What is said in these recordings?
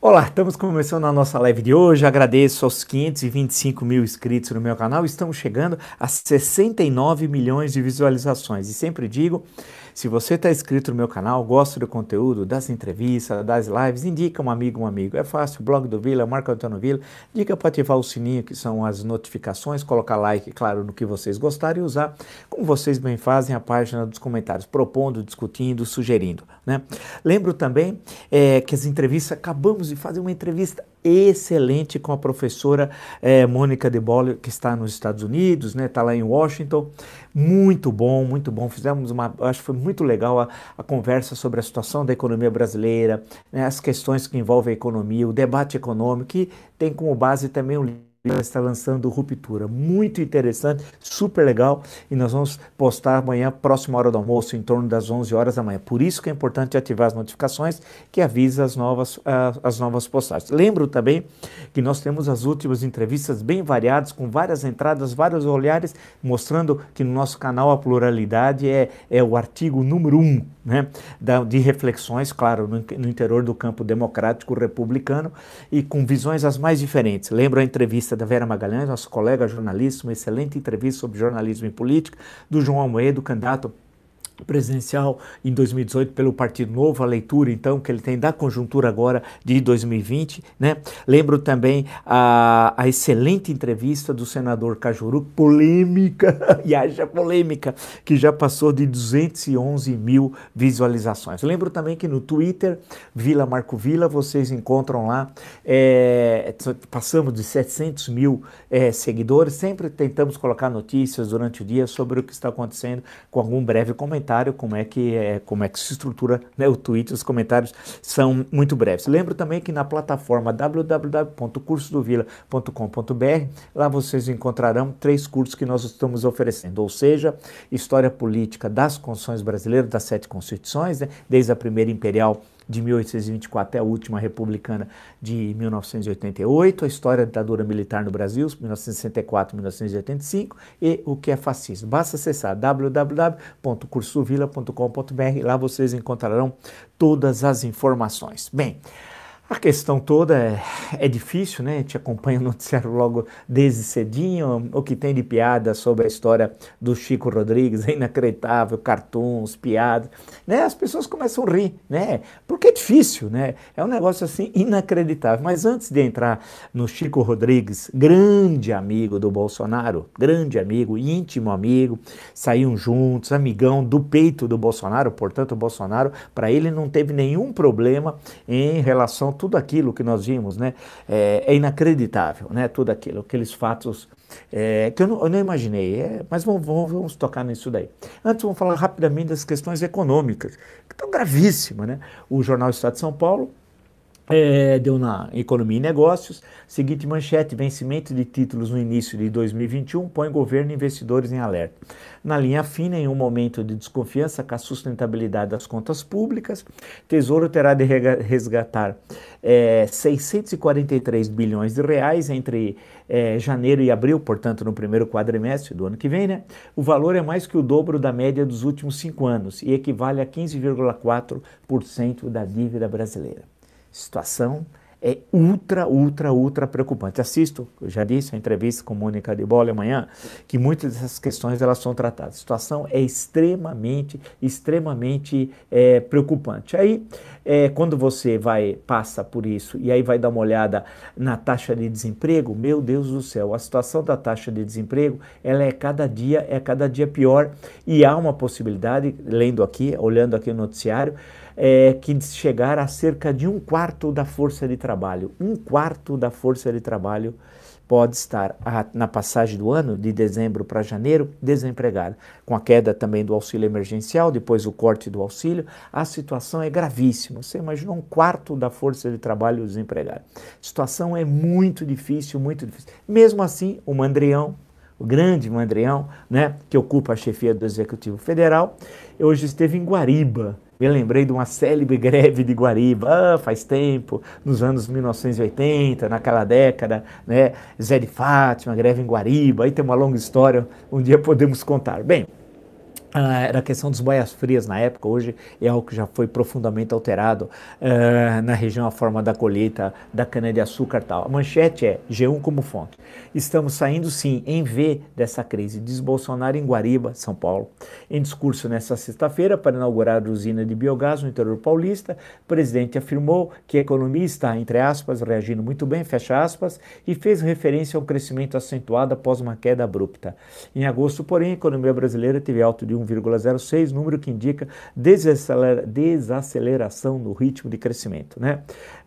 Olá, estamos começando a nossa live de hoje. Agradeço aos 525 mil inscritos no meu canal. Estamos chegando a 69 milhões de visualizações. E sempre digo se você está inscrito no meu canal, gosta do conteúdo, das entrevistas, das lives, indica um amigo, um amigo. É fácil, blog do Vila, Marco Antônio Vila, dica para ativar o sininho, que são as notificações, colocar like, claro, no que vocês gostarem e usar, como vocês bem fazem, a página dos comentários, propondo, discutindo, sugerindo. Né? Lembro também é, que as entrevistas, acabamos de fazer uma entrevista excelente com a professora é, Mônica de Bolle, que está nos Estados Unidos, está né, tá lá em Washington. Muito bom, muito bom. Fizemos uma, acho que foi muito legal a, a conversa sobre a situação da economia brasileira, né, as questões que envolvem a economia, o debate econômico, que tem como base também um livro está lançando Ruptura. Muito interessante, super legal. E nós vamos postar amanhã, próxima hora do almoço, em torno das 11 horas da manhã. Por isso que é importante ativar as notificações que avisa as novas, uh, as novas postagens. Lembro também que nós temos as últimas entrevistas bem variadas, com várias entradas, vários olhares, mostrando que no nosso canal a pluralidade é, é o artigo número um né, de reflexões, claro, no, no interior do campo democrático republicano e com visões as mais diferentes. Lembro a entrevista entrevista da Vera Magalhães, nosso colega jornalista, uma excelente entrevista sobre jornalismo e política, do João Almoedo, candidato presidencial em 2018 pelo Partido Novo, a leitura então que ele tem da conjuntura agora de 2020, né? Lembro também a, a excelente entrevista do senador Cajuru, polêmica, e haja polêmica, que já passou de 211 mil visualizações. Lembro também que no Twitter, Vila Marco Vila, vocês encontram lá, é, passamos de 700 mil é, seguidores, sempre tentamos colocar notícias durante o dia sobre o que está acontecendo com algum breve comentário comentário, como é que é, como é que se estrutura né, o tweet, os comentários são muito breves. Lembro também que na plataforma www.cursodovila.com.br, lá vocês encontrarão três cursos que nós estamos oferecendo, ou seja, História Política das Constituições Brasileiras, das sete Constituições, né, desde a primeira imperial de 1824 até a última republicana de 1988, a história da ditadura militar no Brasil, 1964-1985 e o que é fascismo. Basta acessar www.cursovila.com.br, lá vocês encontrarão todas as informações. Bem, a questão toda é, é difícil, né? Te acompanha o noticiário logo desde cedinho. O que tem de piada sobre a história do Chico Rodrigues é inacreditável, cartoons, piadas, né? As pessoas começam a rir, né? Porque é difícil, né? É um negócio assim inacreditável. Mas antes de entrar no Chico Rodrigues, grande amigo do Bolsonaro, grande amigo, íntimo amigo, saíam juntos, amigão do peito do Bolsonaro, portanto, o Bolsonaro, para ele não teve nenhum problema em relação tudo aquilo que nós vimos, né, é, é inacreditável, né, tudo aquilo, aqueles fatos é, que eu não, eu não imaginei, é, mas vamos, vamos, vamos, tocar nisso daí. Antes, vamos falar rapidamente das questões econômicas, que estão gravíssimas, né, o Jornal Estado de São Paulo é, deu na Economia e Negócios, seguinte manchete, vencimento de títulos no início de 2021 põe governo e investidores em alerta. Na linha fina, em um momento de desconfiança com a sustentabilidade das contas públicas, Tesouro terá de resgatar é, 643 bilhões de reais entre é, janeiro e abril, portanto no primeiro quadrimestre do ano que vem, né? O valor é mais que o dobro da média dos últimos cinco anos e equivale a 15,4% da dívida brasileira situação é ultra, ultra, ultra preocupante. Assisto, eu já disse, a entrevista com Mônica de Bolle amanhã, que muitas dessas questões elas são tratadas. A situação é extremamente, extremamente é, preocupante. Aí, é, quando você vai, passa por isso, e aí vai dar uma olhada na taxa de desemprego, meu Deus do céu, a situação da taxa de desemprego, ela é cada dia, é cada dia pior, e há uma possibilidade, lendo aqui, olhando aqui no noticiário, é, que chegar a cerca de um quarto da força de trabalho. Um quarto da força de trabalho pode estar a, na passagem do ano, de dezembro para janeiro, desempregada. Com a queda também do auxílio emergencial, depois o corte do auxílio, a situação é gravíssima. Você imagina um quarto da força de trabalho desempregada. A situação é muito difícil, muito difícil. Mesmo assim, o Mandrião, o grande Mandrião, né, que ocupa a chefia do Executivo Federal, hoje esteve em Guariba, me lembrei de uma célebre greve de Guariba, ah, faz tempo, nos anos 1980, naquela década, né? Zé de Fátima, greve em Guariba, aí tem uma longa história, um dia podemos contar. Bem, era a questão dos boias frias na época, hoje é algo que já foi profundamente alterado uh, na região, a forma da colheita da cana-de-açúcar tal. A manchete é G1 como fonte. Estamos saindo sim em V dessa crise, diz Bolsonaro em Guariba, São Paulo. Em discurso nesta sexta-feira para inaugurar a usina de biogás no interior paulista, o presidente afirmou que a economia está, entre aspas, reagindo muito bem, fecha aspas, e fez referência ao crescimento acentuado após uma queda abrupta. Em agosto, porém, a economia brasileira teve alto de 1 1,06, número que indica desaceleração no ritmo de crescimento. Né?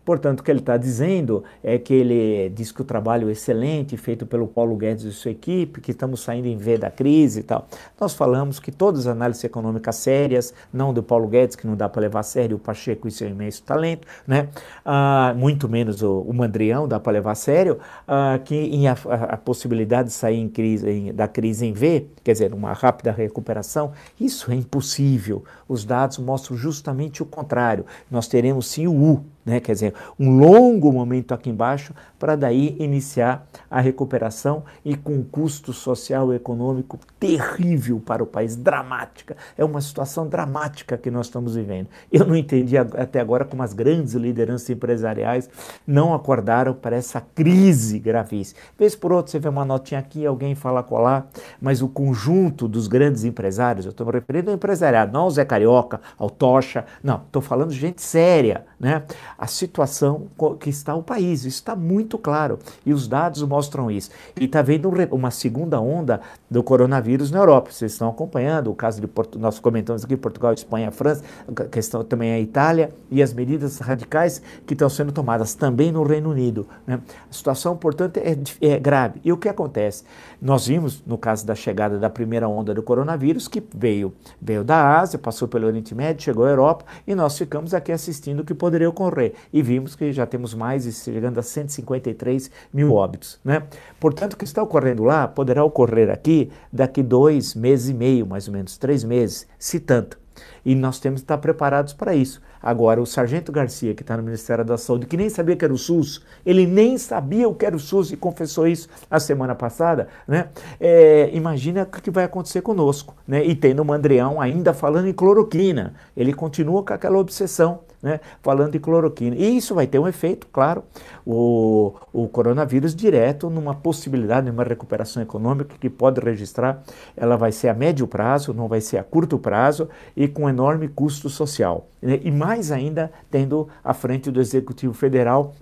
Portanto, o que ele está dizendo é que ele diz que o trabalho é excelente feito pelo Paulo Guedes e sua equipe, que estamos saindo em V da crise e tal. Nós falamos que todas as análises econômicas sérias, não do Paulo Guedes, que não dá para levar a sério, o Pacheco e seu imenso talento, né? Ah, muito menos o, o Mandrião dá para levar a sério, ah, que em a, a, possibilidade de sair em crise, em, da crise em V, quer dizer, uma rápida recuperação, isso é impossível. Os dados mostram justamente o contrário. Nós teremos sim o U, né? quer dizer, um longo momento aqui embaixo para daí iniciar a recuperação e com um custo social e econômico terrível para o país, dramática. É uma situação dramática que nós estamos vivendo. Eu não entendi até agora como as grandes lideranças empresariais não acordaram para essa crise gravíssima. Vez por outro você vê uma notinha aqui, alguém fala colar, mas o conjunto dos grandes empresários, eu estou me referindo ao empresariado, não ao Zé Carioca, ao Tocha, não, estou falando de gente séria, né? a situação que está o país. Isso está muito claro e os dados mostram isso. E está vendo uma segunda onda do coronavírus na Europa. Vocês estão acompanhando o caso de Porto, nós comentamos aqui Portugal, Espanha, França, a questão também é a Itália e as medidas radicais que estão sendo tomadas também no Reino Unido. Né? A situação, portanto, é, é grave. E o que acontece? Nós vimos no caso da chegada da primeira onda do coronavírus que veio veio da Ásia, passou pelo Oriente Médio, chegou à Europa e nós ficamos aqui assistindo o que poderia ocorrer e vimos que já temos mais, chegando a 153 mil óbitos. Né? Portanto, o que está ocorrendo lá poderá ocorrer aqui daqui dois meses e meio, mais ou menos, três meses, se tanto. E nós temos que estar preparados para isso. Agora, o Sargento Garcia, que está no Ministério da Saúde, que nem sabia que era o SUS, ele nem sabia o que era o SUS e confessou isso a semana passada, né? É, imagina o que vai acontecer conosco, né? E tendo o Mandrião ainda falando em cloroquina, ele continua com aquela obsessão né, falando de cloroquina. E isso vai ter um efeito, claro, o, o coronavírus direto numa possibilidade de uma recuperação econômica que pode registrar, ela vai ser a médio prazo, não vai ser a curto prazo e com enorme custo social. Né, e mais ainda tendo à frente do Executivo Federal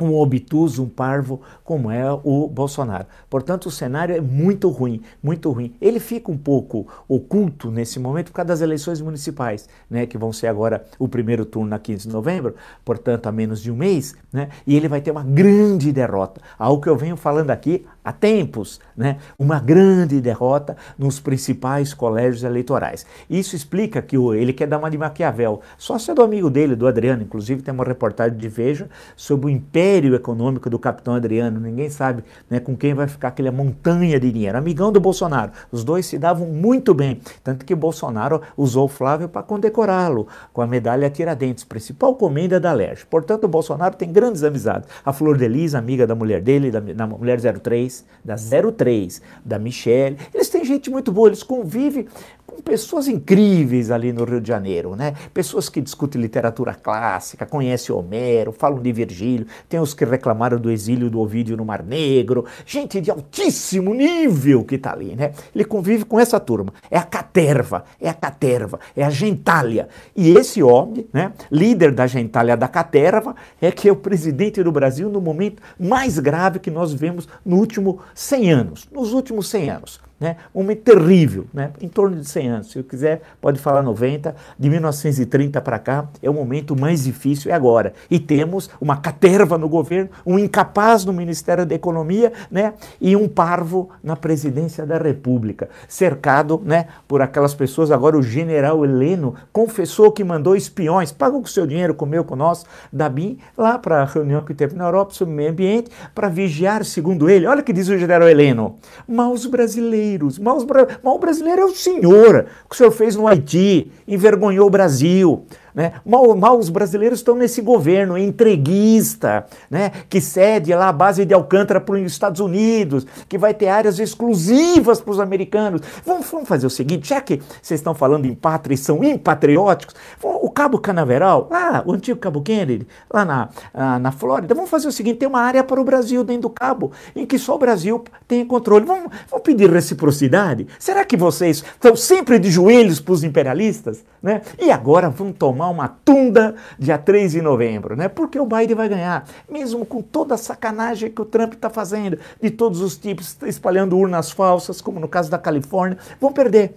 um obtuso, um parvo, como é o Bolsonaro. Portanto, o cenário é muito ruim, muito ruim. Ele fica um pouco oculto nesse momento por causa das eleições municipais, né, que vão ser agora o primeiro turno na 15 de novembro, portanto, há menos de um mês, né, e ele vai ter uma grande derrota. Algo que eu venho falando aqui há tempos, né, uma grande derrota nos principais colégios eleitorais. Isso explica que ele quer dar uma de Maquiavel. Sócio do amigo dele, do Adriano, inclusive tem uma reportagem de Veja sobre o império econômico do capitão Adriano. Ninguém sabe né, com quem vai ficar aquela montanha de dinheiro. Amigão do Bolsonaro. Os dois se davam muito bem. Tanto que Bolsonaro usou o Flávio para condecorá-lo com a medalha Tiradentes, principal comenda da Lerge. Portanto, o Bolsonaro tem grandes amizades. A Flor de Lis, amiga da mulher dele, da, da mulher 03, da 03, da Michelle. Eles têm gente muito boa, eles convivem com pessoas incríveis ali no Rio de Janeiro, né? Pessoas que discutem literatura clássica, conhecem Homero, falam de Virgílio, tem os que reclamaram do exílio do Ovídio no Mar Negro, gente de altíssimo nível que está ali, né? Ele convive com essa turma. É a caterva, é a caterva, é a gentalha. E esse homem, né, líder da gentalha da caterva, é que é o presidente do Brasil no momento mais grave que nós vemos no último 100 anos, nos últimos 100 anos. Né? Um momento terrível, né? em torno de 100 anos. Se quiser, pode falar 90. De 1930 para cá, é o momento mais difícil, é agora. E temos uma caterva no governo, um incapaz no Ministério da Economia né? e um parvo na presidência da República, cercado né, por aquelas pessoas. Agora, o general Heleno confessou que mandou espiões, pagou com seu dinheiro, comeu com nós, da BIM, lá para a reunião que teve na Europa sobre o meio ambiente, para vigiar, segundo ele. Olha o que diz o general Heleno: maus brasileiros brasileiros. Mal, mal brasileiro é o senhor, o que o senhor fez no Haiti, envergonhou o Brasil. Né? Mal, mal os brasileiros estão nesse governo entreguista, né? que cede lá a base de Alcântara para os Estados Unidos, que vai ter áreas exclusivas para os americanos. Vamos, vamos, fazer o seguinte, já que vocês estão falando em pátria e são impatrióticos, o Cabo Canaveral, lá, o antigo Cabo Kennedy, lá na, na, na Flórida, vamos fazer o seguinte, tem uma área para o Brasil dentro do Cabo, em que só o Brasil tem controle. Vamos, vamos pedir reciprocidade? Será que vocês estão sempre de joelhos para os imperialistas? Né? E agora vão tomar uma tunda dia 3 de novembro, né? porque o Biden vai ganhar, mesmo com toda a sacanagem que o Trump está fazendo, de todos os tipos, espalhando urnas falsas, como no caso da Califórnia, vão perder.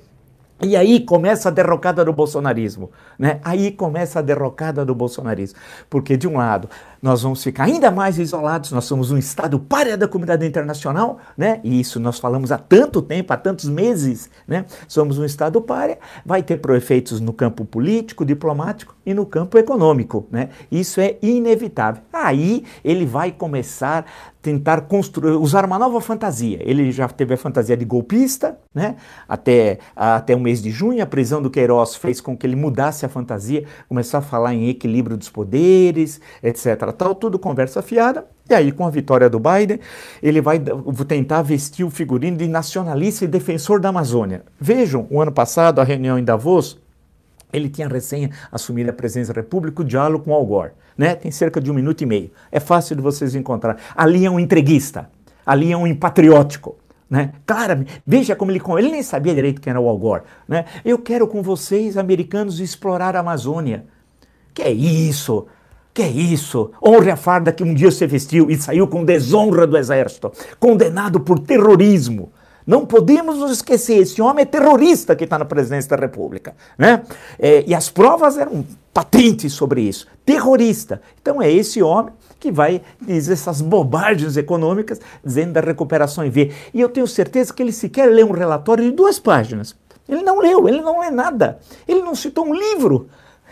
E aí começa a derrocada do bolsonarismo, né? Aí começa a derrocada do bolsonarismo, porque de um lado nós vamos ficar ainda mais isolados, nós somos um estado párea da comunidade internacional, né? E isso nós falamos há tanto tempo, há tantos meses, né? Somos um estado párea, vai ter efeitos no campo político, diplomático e no campo econômico, né? Isso é inevitável. Aí ele vai começar tentar construir, usar uma nova fantasia. Ele já teve a fantasia de golpista, né? Até, até o mês de junho, a prisão do Queiroz fez com que ele mudasse a fantasia, começar a falar em equilíbrio dos poderes, etc. Tal, tudo conversa fiada. E aí, com a vitória do Biden, ele vai tentar vestir o figurino de nacionalista e defensor da Amazônia. Vejam, o ano passado, a reunião em Davos, ele tinha recém assumido a presidência da República, o diálogo com Al Gore. Né? Tem cerca de um minuto e meio. É fácil de vocês encontrar. Ali é um entreguista, ali é um impatriótico. Né? Claro, veja como ele ele nem sabia direito quem era o Al Gore. Né? Eu quero com vocês, americanos, explorar a Amazônia. Que é isso? Que é isso? Honre a farda que um dia você vestiu e saiu com desonra do exército, condenado por terrorismo. Não podemos nos esquecer, esse homem é terrorista que está na presidência da República. Né? É, e as provas eram patentes sobre isso. Terrorista. Então é esse homem que vai dizer essas bobagens econômicas, dizendo da recuperação em V. E eu tenho certeza que ele sequer leu um relatório de duas páginas. Ele não leu, ele não lê nada. Ele não citou um livro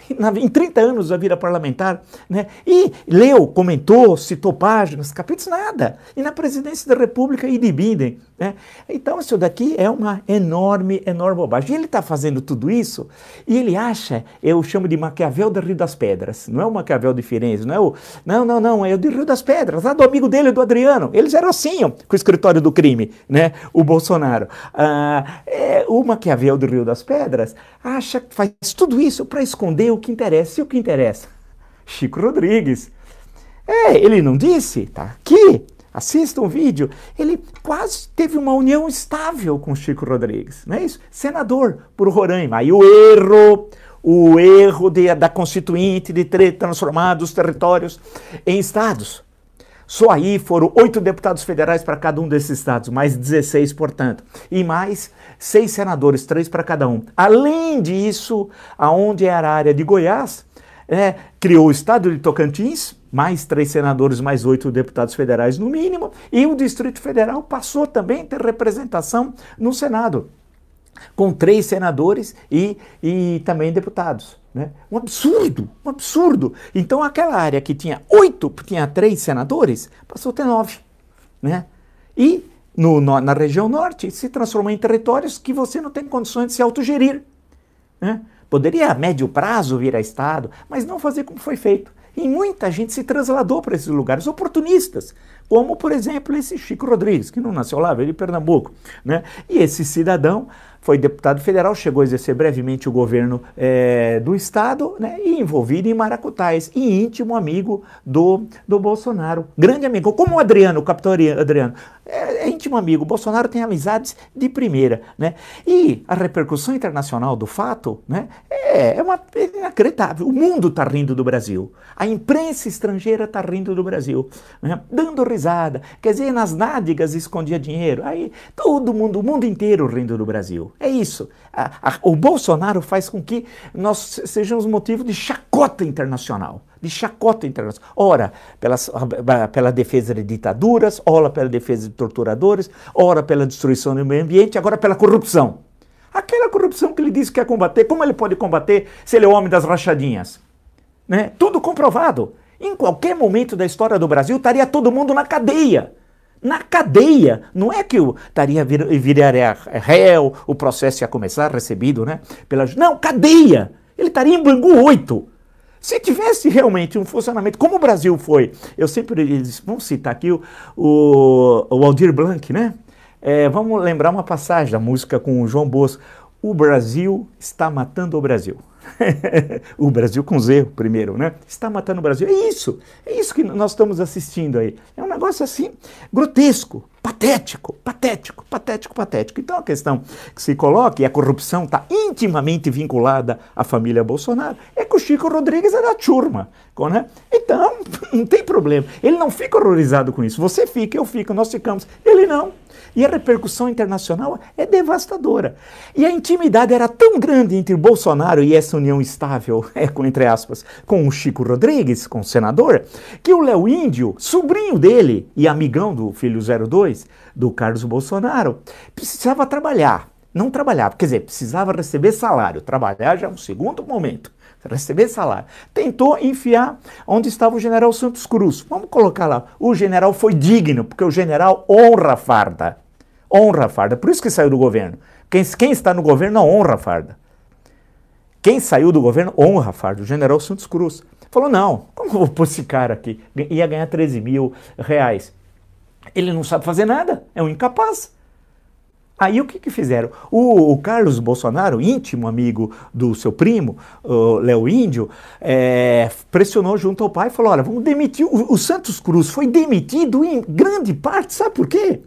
em 30 anos da vida parlamentar, né? e leu, comentou, citou páginas, capítulos, nada. E na presidência da República, e de Biden. Né? Então, isso daqui é uma enorme, enorme bobagem. E ele está fazendo tudo isso e ele acha, eu chamo de Maquiavel do Rio das Pedras, não é o Maquiavel de Firenze, não é o. Não, não, não, é o de Rio das Pedras, lá do amigo dele, do Adriano. Eles eram assim, ó, com o escritório do crime, né? o Bolsonaro. Ah, é, o Maquiavel do Rio das Pedras acha que faz tudo isso para esconder o que interessa. E o que interessa? Chico Rodrigues. É, ele não disse? Tá aqui. Assista um vídeo. Ele quase teve uma união estável com Chico Rodrigues, não é isso? Senador por Roraima. Aí o erro, o erro de, da Constituinte de ter transformado os territórios em estados. Só aí foram oito deputados federais para cada um desses estados, mais 16, portanto. E mais seis senadores, três para cada um. Além disso, aonde era a área de Goiás, é, criou o estado de Tocantins, mais três senadores, mais oito deputados federais no mínimo, e o Distrito Federal passou também a ter representação no Senado, com três senadores e, e também deputados. Né? Um absurdo, um absurdo. Então aquela área que tinha oito, tinha três senadores, passou a ter nove. Né? E no, no, na região norte se transformou em territórios que você não tem condições de se autogerir. Né? Poderia a médio prazo vir a Estado, mas não fazer como foi feito. E muita gente se trasladou para esses lugares, oportunistas, como, por exemplo, esse Chico Rodrigues, que não nasceu lá, veio de Pernambuco. Né? E esse cidadão foi deputado federal, chegou a exercer brevemente o governo é, do estado né, e envolvido em Maracutais e íntimo amigo do, do Bolsonaro. Grande amigo, como o Adriano, o capitão Adriano, é, é, íntimo amigo. O Bolsonaro tem amizades de primeira. Né? E a repercussão internacional do fato né, é, é, uma, é inacreditável. O mundo está rindo do Brasil. A imprensa estrangeira está rindo do Brasil, né, dando risada. Quer dizer, nas nádegas escondia dinheiro. Aí todo mundo, o mundo inteiro rindo do Brasil. É isso. A, a, o Bolsonaro faz com que nós sejamos motivo de chacota internacional. De chacota internacional. Ora, pelas, pela defesa de ditaduras, ora pela defesa de torturadores, ora pela destruição do meio ambiente, agora pela corrupção. Aquela corrupção que ele disse que quer combater, como ele pode combater se ele é o homem das rachadinhas? Né? Tudo comprovado. Em qualquer momento da história do Brasil estaria todo mundo na cadeia na cadeia. Não é que o estaria vir, viraria réu, o processo ia começar recebido, né? Pela, não, cadeia. Ele estaria em Bangu 8. Se tivesse realmente um funcionamento, como o Brasil foi, eu sempre disse, vamos citar aqui o, o, o Aldir Blanc, né? É, vamos lembrar uma passagem da música com o João Bosco. O Brasil está matando o Brasil. o Brasil com Z primeiro, né? Está matando o Brasil. É isso, é isso que nós estamos assistindo aí. É um negócio assim, grotesco, patético, patético, patético, patético. Então a questão que se coloca, e a corrupção está intimamente vinculada à família Bolsonaro, é que o Chico Rodrigues é da turma. Né? Então, não tem problema. Ele não fica horrorizado com isso. Você fica, eu fico, nós ficamos. Ele não. E a repercussão internacional é devastadora. E a intimidade era tão grande entre Bolsonaro e essa união estável, é, com, entre aspas, com o Chico Rodrigues, com o senador, que o Léo Índio, sobrinho dele e amigão do filho 02, do Carlos Bolsonaro, precisava trabalhar. Não trabalhava, quer dizer, precisava receber salário. Trabalhar já é um segundo momento receber salário. Tentou enfiar onde estava o general Santos Cruz. Vamos colocar lá. O general foi digno, porque o general honra a farda. Honra a farda. Por isso que saiu do governo. Quem, quem está no governo não honra a farda. Quem saiu do governo honra a farda. O general Santos Cruz. Falou, não, como eu vou pôr esse cara aqui? Ia ganhar 13 mil reais. Ele não sabe fazer nada, é um incapaz. Aí o que, que fizeram? O, o, Carlos Bolsonaro, íntimo amigo do seu primo, Léo Índio, é, pressionou junto ao pai e falou: olha, vamos demitir. O, o Santos Cruz foi demitido em grande parte, sabe por quê?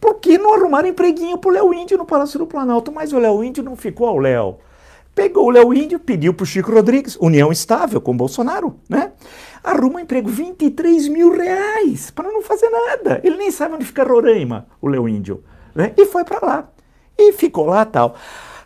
Porque não arrumaram empreguinho para o Léo Índio no Palácio do Planalto, mas o Léo Índio não ficou ao Léo. Pegou o Léo Índio, pediu para o Chico Rodrigues, união estável com Bolsonaro, né? Arruma um emprego, 23 mil reais, para não fazer nada. Ele nem sabe onde fica Roraima, o Léo Índio né? e foi para lá. E ficou lá tal.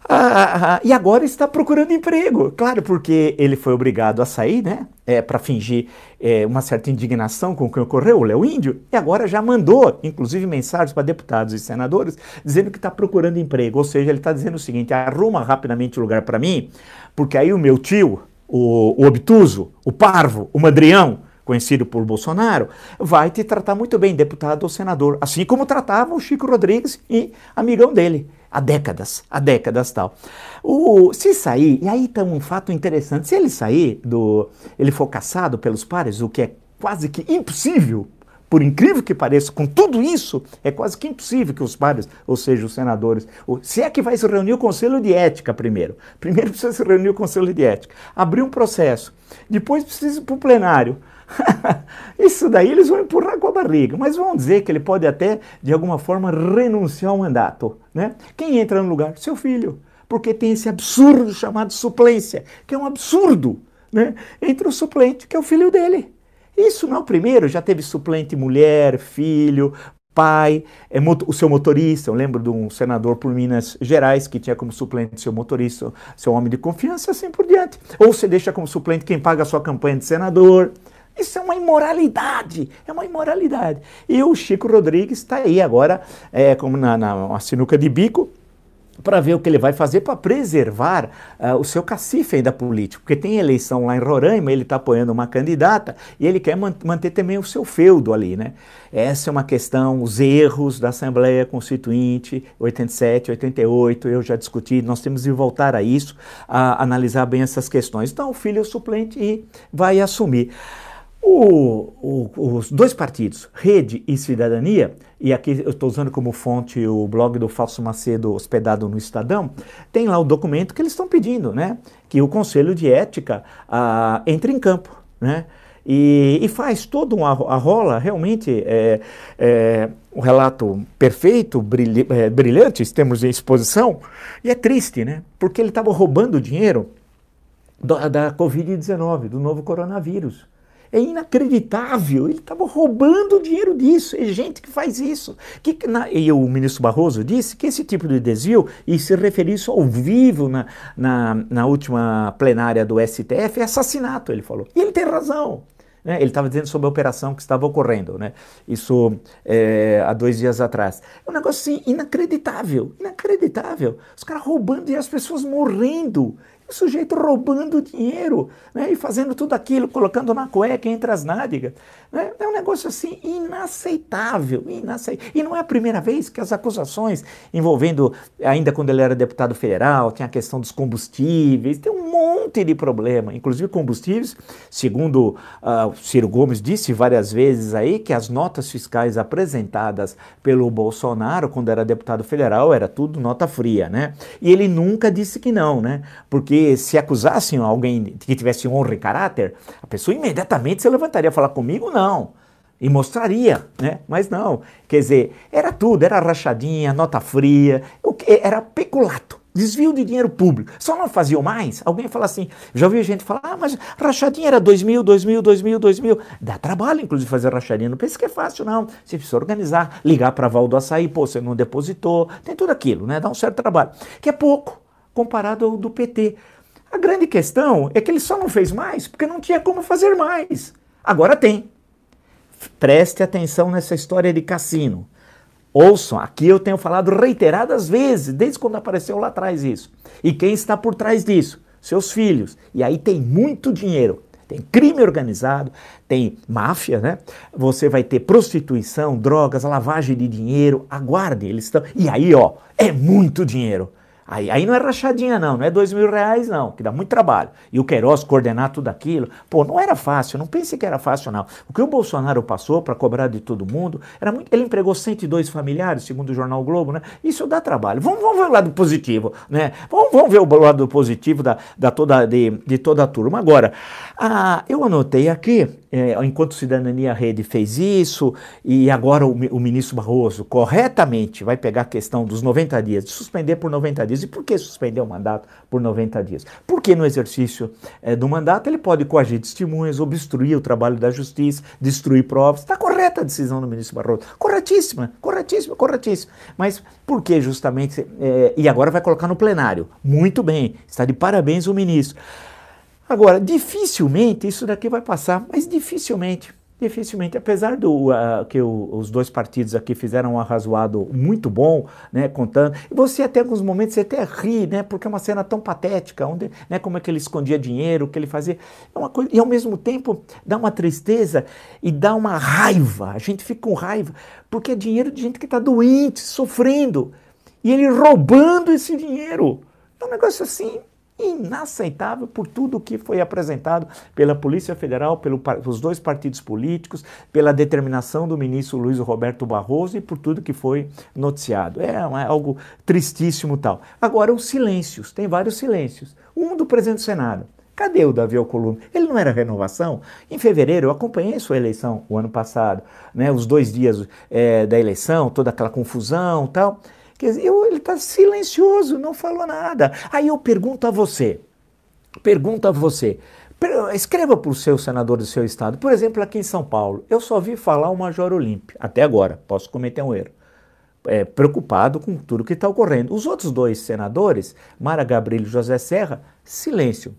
Ah, ah, ah, e agora está procurando emprego. Claro, porque ele foi obrigado a sair, né? É, para fingir é, uma certa indignação com o que ocorreu, o Léo Índio, e agora já mandou, inclusive, mensagens para deputados e senadores dizendo que está procurando emprego. Ou seja, ele está dizendo o seguinte: arruma rapidamente o lugar para mim, porque aí o meu tio, o, o obtuso, o parvo, o madrião, conhecido por Bolsonaro, vai te tratar muito bem, deputado ou senador, assim como tratava o Chico Rodrigues e amigão dele, há décadas, há décadas tal. O, se sair, e aí está um fato interessante, se ele sair do, ele for caçado pelos pares, o que é quase que impossível, por incrível que pareça, com tudo isso, é quase que impossível que os pares, ou seja, os senadores, se é que vai se reunir o Conselho de Ética primeiro, primeiro precisa se reunir o Conselho de Ética, abrir um processo, depois precisa ir para o plenário, Isso daí eles vão empurrar com a barriga, mas vão dizer que ele pode até, de alguma forma, renunciar ao mandato. Né? Quem entra no lugar? Seu filho. Porque tem esse absurdo chamado suplência, que é um absurdo. Né? Entre o suplente, que é o filho dele. Isso não é o primeiro, já teve suplente mulher, filho, pai, é, o seu motorista. Eu lembro de um senador por Minas Gerais que tinha como suplente seu motorista, seu homem de confiança, assim por diante. Ou você deixa como suplente quem paga a sua campanha de senador. Isso é uma imoralidade, é uma imoralidade. E o Chico Rodrigues está aí agora, é, como na, na sinuca de bico, para ver o que ele vai fazer para preservar uh, o seu cacife ainda político. Porque tem eleição lá em Roraima, ele está apoiando uma candidata e ele quer man manter também o seu feudo ali, né? Essa é uma questão, os erros da Assembleia Constituinte, 87, 88, eu já discuti, nós temos de voltar a isso, a analisar bem essas questões. Então, o filho é suplente e vai assumir. O, o, os dois partidos, Rede e Cidadania, e aqui eu estou usando como fonte o blog do Falso Macedo hospedado no Estadão, tem lá o documento que eles estão pedindo, né? Que o Conselho de Ética ah, entre em campo, né? E, e, faz todo um arrola, realmente é, é, um relato perfeito, brilha, é, brilhante, em termos de exposição, e é triste, né? Porque ele estava roubando dinheiro da Covid-19, do novo coronavírus. É inacreditável. Ele estava roubando o dinheiro disso. É gente que faz isso. Que, na, e o ministro Barroso disse que esse tipo de desvio, e se referir isso ao vivo na, na, na última plenária do STF, é assassinato, ele falou. E ele tem razão. Né? Ele estava dizendo sobre a operação que estava ocorrendo, né? isso é, há dois dias atrás. É um negócio assim, inacreditável, inacreditável. Os caras roubando e as pessoas morrendo. O sujeito roubando dinheiro né, e fazendo tudo aquilo, colocando na cueca entre as nádegas. Né? É um negócio assim inaceitável, inaceitável. E não é a primeira vez que as acusações envolvendo, ainda quando ele era deputado federal, tem a questão dos combustíveis, tem um monte de problema, inclusive combustíveis, segundo uh, Ciro Gomes disse várias vezes aí, que as notas fiscais apresentadas pelo Bolsonaro quando era deputado federal era tudo nota fria, né? E ele nunca disse que não, né? Porque se acusassem alguém que tivesse honra e caráter, a pessoa imediatamente se levantaria a falar comigo, não. E mostraria, né? Mas não. Quer dizer, era tudo, era rachadinha, nota fria, era peculato. Desvio de dinheiro público. Só não faziam mais? Alguém fala assim, já ouvi gente falar, ah, mas rachadinha era dois mil, dois mil, dois mil, dois mil. Dá trabalho, inclusive, fazer rachadinha. Não pense que é fácil, não. Você precisa organizar, ligar para Val do Açaí, pô, você não depositou. Tem tudo aquilo, né? Dá um certo trabalho. Que é pouco comparado ao do PT. A grande questão é que ele só não fez mais porque não tinha como fazer mais. Agora tem. Preste atenção nessa história de cassino. Ouçam, aqui eu tenho falado reiteradas vezes, desde quando apareceu lá atrás isso. E quem está por trás disso? Seus filhos. E aí tem muito dinheiro. Tem crime organizado, tem máfia, né? Você vai ter prostituição, drogas, lavagem de dinheiro. Aguarde, eles estão. E aí, ó, é muito dinheiro. Aí, aí não é rachadinha, não, não é dois mil reais, não, que dá muito trabalho. E o Queiroz coordenar tudo aquilo, pô, não era fácil, não pense que era fácil, não. O que o Bolsonaro passou para cobrar de todo mundo, era muito. Ele empregou 102 familiares, segundo o jornal Globo, né? Isso dá trabalho. Vamos, vamos ver o lado positivo, né? Vamos, vamos ver o lado positivo da, da toda, de, de toda a turma. Agora, ah, eu anotei aqui, é, enquanto Cidadania Rede fez isso, e agora o, o ministro Barroso corretamente vai pegar a questão dos 90 dias, de suspender por 90 dias. E por que suspender o mandato por 90 dias? Porque no exercício é, do mandato ele pode coagir testemunhas, obstruir o trabalho da justiça, destruir provas. Está correta a decisão do ministro Barroso. Corretíssima, corretíssima, corretíssima. Mas por que justamente. É, e agora vai colocar no plenário. Muito bem, está de parabéns o ministro. Agora, dificilmente isso daqui vai passar, mas dificilmente, dificilmente, apesar do uh, que o, os dois partidos aqui fizeram um arrazoado muito bom, né, contando, você até alguns momentos você até ri, né, porque é uma cena tão patética, onde, né, como é que ele escondia dinheiro, o que ele fazia, é uma coisa, e ao mesmo tempo dá uma tristeza e dá uma raiva, a gente fica com raiva, porque é dinheiro de gente que está doente, sofrendo, e ele roubando esse dinheiro, é um negócio assim inaceitável por tudo o que foi apresentado pela Polícia Federal, pelos dois partidos políticos, pela determinação do ministro Luiz Roberto Barroso e por tudo que foi noticiado. É, é algo tristíssimo tal. Agora, os silêncios, tem vários silêncios. Um do presidente do Senado. Cadê o Davi Alcolumbre? Ele não era renovação? Em fevereiro, eu acompanhei sua eleição o ano passado, né, os dois dias é, da eleição, toda aquela confusão tal. Quer dizer, eu, ele está silencioso, não falou nada. Aí eu pergunto a você, pergunto a você, escreva para o seu senador do seu estado, por exemplo, aqui em São Paulo, eu só vi falar o Major Olímpio, até agora, posso cometer um erro. É, preocupado com tudo que está ocorrendo. Os outros dois senadores, Mara Gabriel e José Serra, silêncio.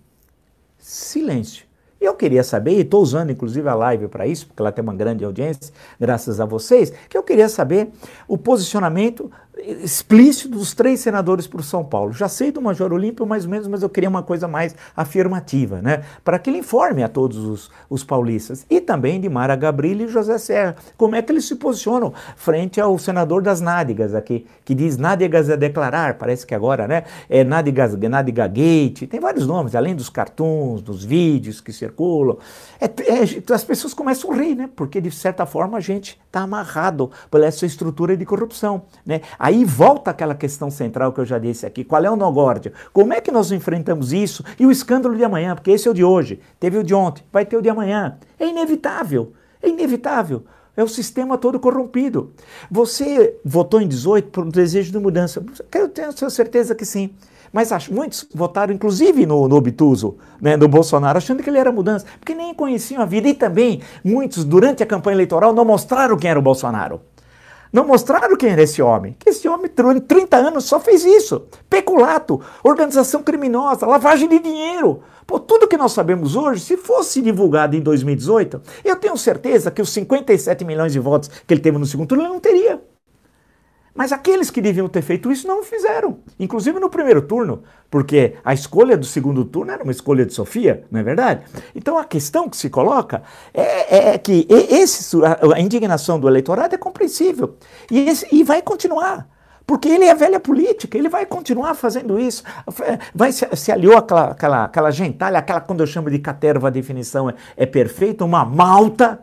Silêncio. E eu queria saber, e estou usando inclusive a live para isso, porque ela tem uma grande audiência, graças a vocês, que eu queria saber o posicionamento explícito dos três senadores por São Paulo. Já sei do Major Olímpio mais ou menos, mas eu queria uma coisa mais afirmativa, né? Para que ele informe a todos os, os paulistas. E também de Mara Gabrilli e José Serra. Como é que eles se posicionam frente ao senador das nádegas aqui, que diz nádegas a declarar, parece que agora, né? É nádegas, nádega gate, tem vários nomes, além dos cartoons, dos vídeos que circulam. É, é, as pessoas começam a rir, né? Porque de certa forma a gente está amarrado por essa estrutura de corrupção, né? Aí volta aquela questão central que eu já disse aqui: qual é o Nogórdia? Como é que nós enfrentamos isso e o escândalo de amanhã? Porque esse é o de hoje, teve o de ontem, vai ter o de amanhã. É inevitável, é inevitável. É o sistema todo corrompido. Você votou em 18 por um desejo de mudança? Eu tenho certeza que sim. Mas acho, muitos votaram, inclusive no, no Obtuso, né, no Bolsonaro, achando que ele era mudança, porque nem conheciam a vida. E também, muitos, durante a campanha eleitoral, não mostraram quem era o Bolsonaro. Não mostraram quem era esse homem. Que esse homem, durante 30 anos, só fez isso. Peculato, organização criminosa, lavagem de dinheiro. Pô, tudo que nós sabemos hoje, se fosse divulgado em 2018, eu tenho certeza que os 57 milhões de votos que ele teve no segundo turno, ele não teria. Mas aqueles que deviam ter feito isso não fizeram, inclusive no primeiro turno, porque a escolha do segundo turno era uma escolha de Sofia, não é verdade? Então a questão que se coloca é, é que esse, a indignação do eleitorado é compreensível e, esse, e vai continuar. Porque ele é velha política, ele vai continuar fazendo isso. Vai se, se aliou àquela, àquela, àquela gentalha, aquela, quando eu chamo de caterva, a definição é, é perfeita, uma malta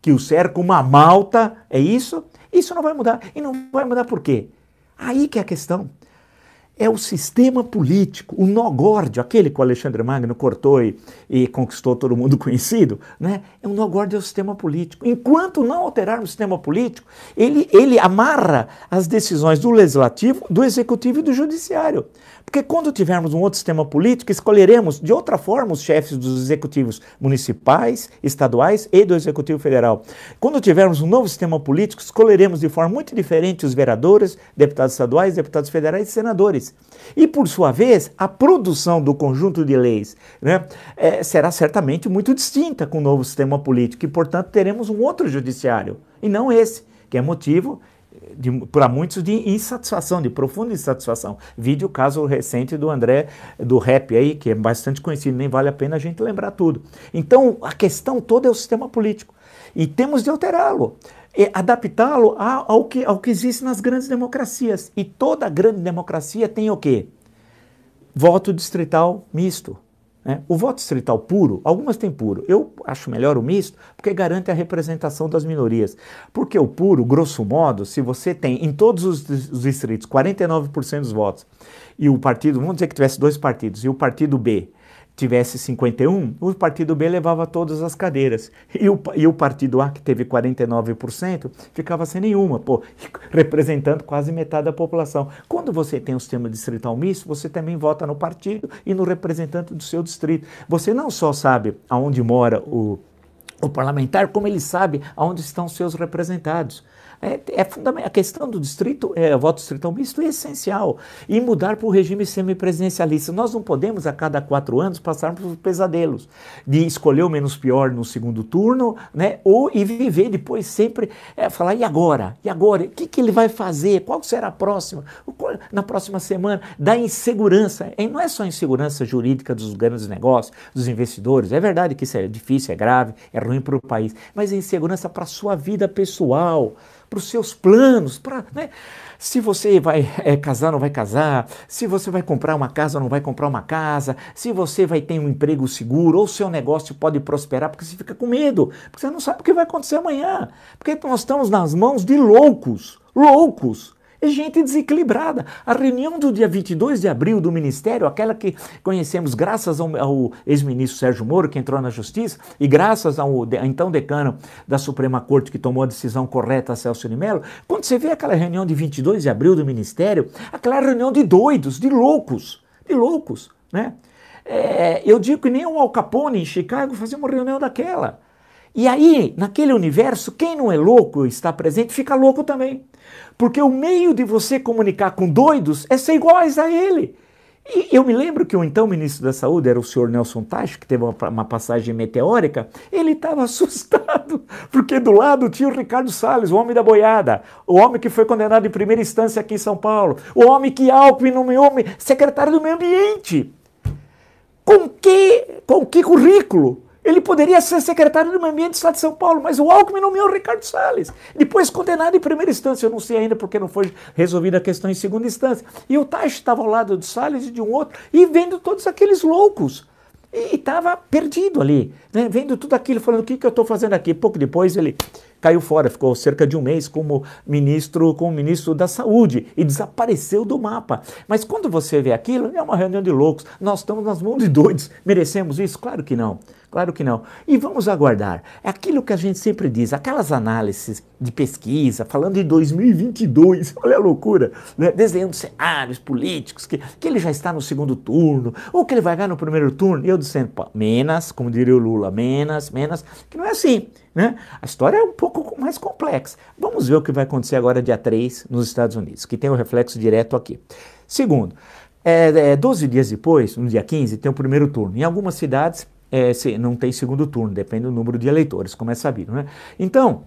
que o cerca, uma malta, é isso? Isso não vai mudar. E não vai mudar por quê? Aí que é a questão. É o sistema político, o nó górdio, aquele que o Alexandre Magno cortou e, e conquistou todo mundo conhecido, né? É um nó górdio é o sistema político. Enquanto não alterarmos o sistema político, ele, ele amarra as decisões do legislativo, do executivo e do judiciário. Porque quando tivermos um outro sistema político, escolheremos de outra forma os chefes dos executivos municipais, estaduais e do executivo federal. Quando tivermos um novo sistema político, escolheremos de forma muito diferente os vereadores, deputados estaduais, deputados federais e senadores. E, por sua vez, a produção do conjunto de leis né, é, será certamente muito distinta com o novo sistema político e, portanto, teremos um outro judiciário, e não esse, que é motivo para muitos de insatisfação, de profunda insatisfação. Vídeo o caso recente do André, do rap aí, que é bastante conhecido, nem vale a pena a gente lembrar tudo. Então, a questão toda é o sistema político. E temos de alterá-lo, adaptá-lo ao que, ao que existe nas grandes democracias. E toda grande democracia tem o quê? Voto distrital misto. Né? O voto distrital puro, algumas têm puro. Eu acho melhor o misto porque garante a representação das minorias. Porque o puro, grosso modo, se você tem em todos os, os distritos 49% dos votos e o partido, vamos dizer que tivesse dois partidos, e o partido B tivesse 51, o partido B levava todas as cadeiras. E o, e o partido A, que teve 49%, ficava sem nenhuma, pô, representando quase metade da população. Quando você tem um sistema distrital misto, você também vota no partido e no representante do seu distrito. Você não só sabe aonde mora o, o parlamentar, como ele sabe aonde estão seus representados. É, é fundamental. A questão do distrito, é, voto distrital misto é essencial. E mudar para o regime semipresidencialista. Nós não podemos, a cada quatro anos, passar por pesadelos de escolher o menos pior no segundo turno, né? Ou e viver depois sempre, é, falar, e agora? E agora? O que, que ele vai fazer? Qual será a próxima? Na próxima semana? Da insegurança. E não é só insegurança jurídica dos grandes negócios, dos investidores. É verdade que isso é difícil, é grave, é ruim para o país. Mas é insegurança para a sua vida pessoal para os seus planos, para né? se você vai é, casar, não vai casar, se você vai comprar uma casa, não vai comprar uma casa, se você vai ter um emprego seguro ou seu negócio pode prosperar, porque você fica com medo, porque você não sabe o que vai acontecer amanhã, porque nós estamos nas mãos de loucos, loucos é gente desequilibrada. A reunião do dia 22 de abril do Ministério, aquela que conhecemos graças ao, ao ex-ministro Sérgio Moro, que entrou na Justiça, e graças ao então decano da Suprema Corte, que tomou a decisão correta, Celso de Mello, quando você vê aquela reunião de 22 de abril do Ministério, aquela reunião de doidos, de loucos, de loucos, né? É, eu digo que nem o Al Capone em Chicago fazia uma reunião daquela. E aí, naquele universo, quem não é louco está presente, fica louco também. Porque o meio de você comunicar com doidos é ser iguais a ele. E eu me lembro que o então ministro da Saúde era o senhor Nelson Tacho, que teve uma, uma passagem meteórica, ele estava assustado, porque do lado tinha o Ricardo Salles, o homem da boiada, o homem que foi condenado em primeira instância aqui em São Paulo, o homem que Alckmin nomeou secretário do meio ambiente. Com que, com que currículo? Ele poderia ser secretário do Meio Ambiente do Estado de São Paulo, mas o Alckmin nomeou Ricardo Salles. Depois condenado em primeira instância, eu não sei ainda porque não foi resolvida a questão em segunda instância. E o Taish estava ao lado do Salles e de um outro, e vendo todos aqueles loucos. E estava perdido ali, né? vendo tudo aquilo, falando o que, que eu estou fazendo aqui. Pouco depois ele caiu fora, ficou cerca de um mês como ministro, como ministro da Saúde e desapareceu do mapa. Mas quando você vê aquilo, é uma reunião de loucos. Nós estamos nas mãos de doidos. Merecemos isso? Claro que não. Claro que não. E vamos aguardar. É aquilo que a gente sempre diz, aquelas análises de pesquisa, falando de 2022, olha a loucura, né? desenhando cenários políticos, que, que ele já está no segundo turno, ou que ele vai ganhar no primeiro turno, e eu dizendo, menos, como diria o Lula, menos, menos, que não é assim. Né? A história é um pouco mais complexa. Vamos ver o que vai acontecer agora dia 3 nos Estados Unidos, que tem o um reflexo direto aqui. Segundo, é, é, 12 dias depois, no dia 15, tem o primeiro turno. Em algumas cidades é, não tem segundo turno, depende do número de eleitores, como é sabido. Né? Então,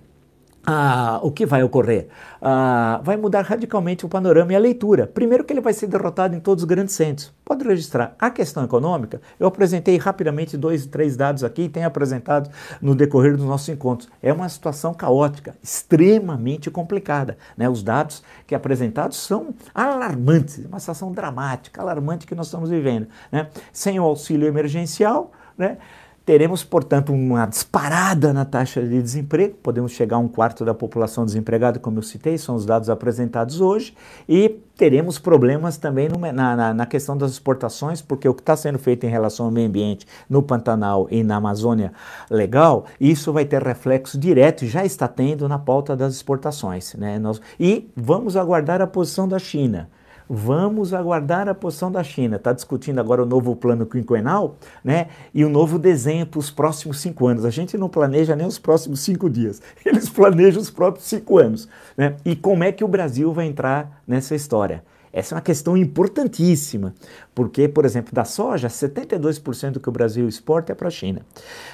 ah, o que vai ocorrer? Ah, vai mudar radicalmente o panorama e a leitura. Primeiro que ele vai ser derrotado em todos os grandes centros. Pode registrar. A questão econômica, eu apresentei rapidamente dois, três dados aqui e tenho apresentado no decorrer dos nossos encontros. É uma situação caótica, extremamente complicada. Né? Os dados que apresentados são alarmantes, uma situação dramática, alarmante que nós estamos vivendo. Né? Sem o auxílio emergencial, né? Teremos, portanto, uma disparada na taxa de desemprego, podemos chegar a um quarto da população desempregada, como eu citei, são os dados apresentados hoje, e teremos problemas também no, na, na, questão das exportações, porque o que está sendo feito em relação ao meio ambiente no Pantanal e na Amazônia Legal, isso vai ter reflexo direto e já está tendo na pauta das exportações. Né? Nós, e vamos aguardar a posição da China. Vamos aguardar a posição da China. Está discutindo agora o novo plano quinquenal né, e o novo desenho para os próximos cinco anos. A gente não planeja nem os próximos cinco dias, eles planejam os próprios cinco anos. Né? E como é que o Brasil vai entrar nessa história? Essa é uma questão importantíssima, porque, por exemplo, da soja, 72% do que o Brasil exporta é para a China.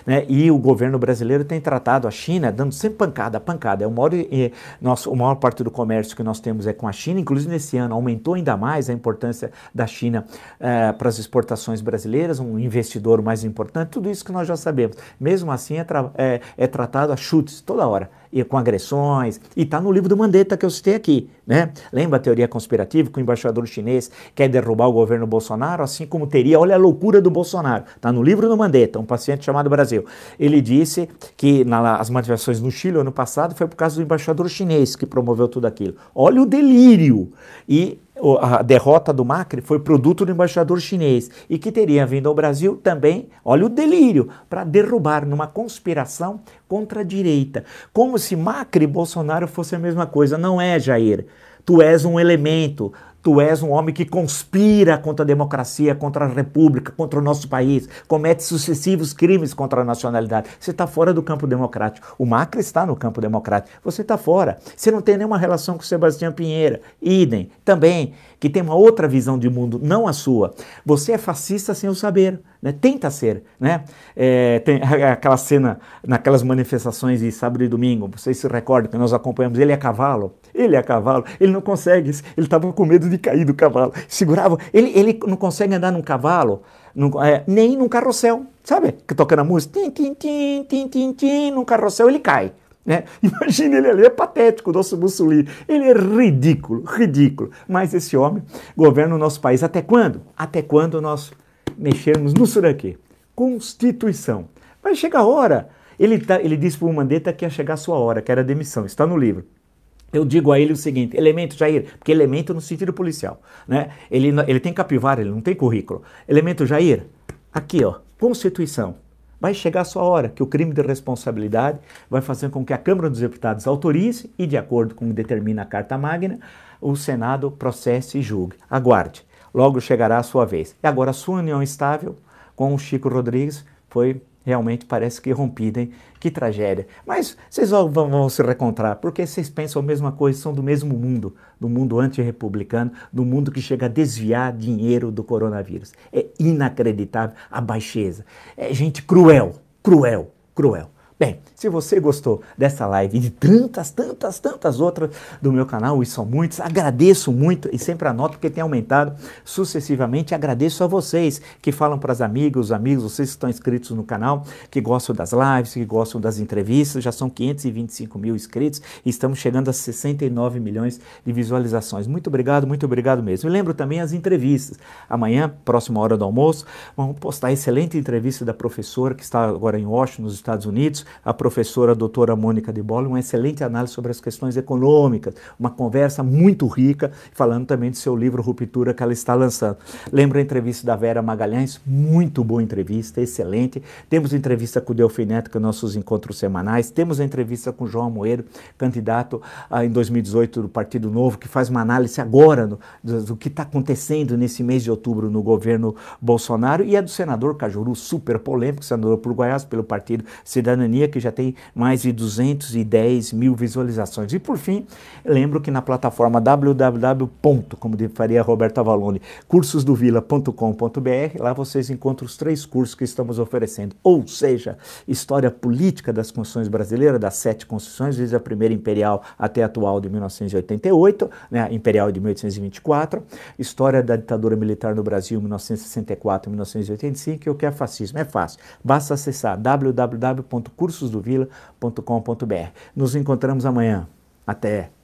Né? E o governo brasileiro tem tratado a China dando sempre pancada, pancada. É o maior, é, nosso, a maior parte do comércio que nós temos é com a China, inclusive nesse ano aumentou ainda mais a importância da China é, para as exportações brasileiras, um investidor mais importante, tudo isso que nós já sabemos. Mesmo assim, é, tra é, é tratado a chutes toda hora e com agressões, e está no livro do Mandetta que eu citei aqui, né? Lembra a teoria conspirativa que o embaixador chinês quer derrubar o governo Bolsonaro, assim como teria, olha a loucura do Bolsonaro, está no livro do Mandetta, um paciente chamado Brasil. Ele disse que nas manifestações no Chile ano passado foi por causa do embaixador chinês que promoveu tudo aquilo. Olha o delírio! E a derrota do Macri foi produto do embaixador chinês e que teria vindo ao Brasil também, olha o delírio, para derrubar numa conspiração contra a direita. Como se Macri e Bolsonaro fosse a mesma coisa. Não é, Jair. Tu és um elemento Tu és um homem que conspira contra a democracia, contra a república, contra o nosso país, comete sucessivos crimes contra a nacionalidade. Você está fora do campo democrático. O Macri está no campo democrático. Você está fora. Você não tem nenhuma relação com o Sebastião Pinheira. Idem. Também, que tem uma outra visão de mundo, não a sua. Você é fascista sem o saber. Né? Tenta ser. Né? É, tem aquela cena naquelas manifestações de sábado e domingo. Vocês se recordam que nós acompanhamos ele a cavalo. Ele a cavalo. Ele não consegue. Ele estava com medo de cair do cavalo. Segurava. Ele, ele não consegue andar num cavalo, num, é, nem num carrossel. Sabe? Que tocando a música, tim, tim, tim, tim, tim, tim, num carrossel ele cai. Né? Imagina ele ali, é patético, o nosso Mussolini. Ele é ridículo, ridículo. Mas esse homem governa o nosso país. Até quando? Até quando nós mexermos no Suraki? Constituição. Vai chegar a hora. Ele, tá, ele disse para o Mandetta que ia chegar a sua hora, que era demissão. Está no livro eu digo a ele o seguinte, elemento Jair, porque elemento no sentido policial, né? Ele, ele tem capivara, ele não tem currículo. Elemento Jair, aqui ó, Constituição. Vai chegar a sua hora que o crime de responsabilidade vai fazer com que a Câmara dos Deputados autorize e, de acordo com o que determina a Carta Magna, o Senado processe e julgue. Aguarde, logo chegará a sua vez. E agora a sua união estável com o Chico Rodrigues foi realmente parece que rompida, hein? Que tragédia. Mas vocês vão, vão, se recontrar, porque vocês pensam a mesma coisa, são do mesmo mundo, do mundo antirrepublicano, do mundo que chega a desviar dinheiro do coronavírus. É inacreditável a baixeza. É gente cruel, cruel, cruel. Bem, se você gostou dessa live e de tantas, tantas, tantas outras do meu canal, e são muitos, agradeço muito e sempre anoto porque tem aumentado sucessivamente. Agradeço a vocês que falam para as amigas, os amigos, vocês que estão inscritos no canal, que gostam das lives, que gostam das entrevistas. Já são 525 mil inscritos e estamos chegando a 69 milhões de visualizações. Muito obrigado, muito obrigado mesmo. E lembro também as entrevistas. Amanhã, próxima hora do almoço, vamos postar a excelente entrevista da professora que está agora em Washington, nos Estados Unidos, a professora a doutora Mônica de Bolle, uma excelente análise sobre as questões econômicas, uma conversa muito rica, falando também do seu livro Ruptura que ela está lançando. Lembra a entrevista da Vera Magalhães? Muito boa entrevista, excelente. Temos entrevista com o Delfim Neto, que é nossos encontros semanais. Temos a entrevista com o João Moeiro, candidato ah, em 2018 do Partido Novo, que faz uma análise agora do, do, do que está acontecendo nesse mês de outubro no governo Bolsonaro. E a do senador Cajuru, super polêmico, senador por Goiás, pelo Partido Cidadania Que já tem mais de 210 mil visualizações. E por fim, lembro que na plataforma www. como faria Roberto Avalone, cursosdovila.com.br, lá vocês encontram os três cursos que estamos oferecendo, ou seja, História Política das Constituições Brasileiras, das sete constituições, desde a primeira imperial até a atual de 1988, né, imperial de 1824, História da Ditadura Militar no Brasil, 1964-1985, e o que é fascismo. É fácil, basta acessar www.cursosdovila.com.br. Nos encontramos amanhã. Até!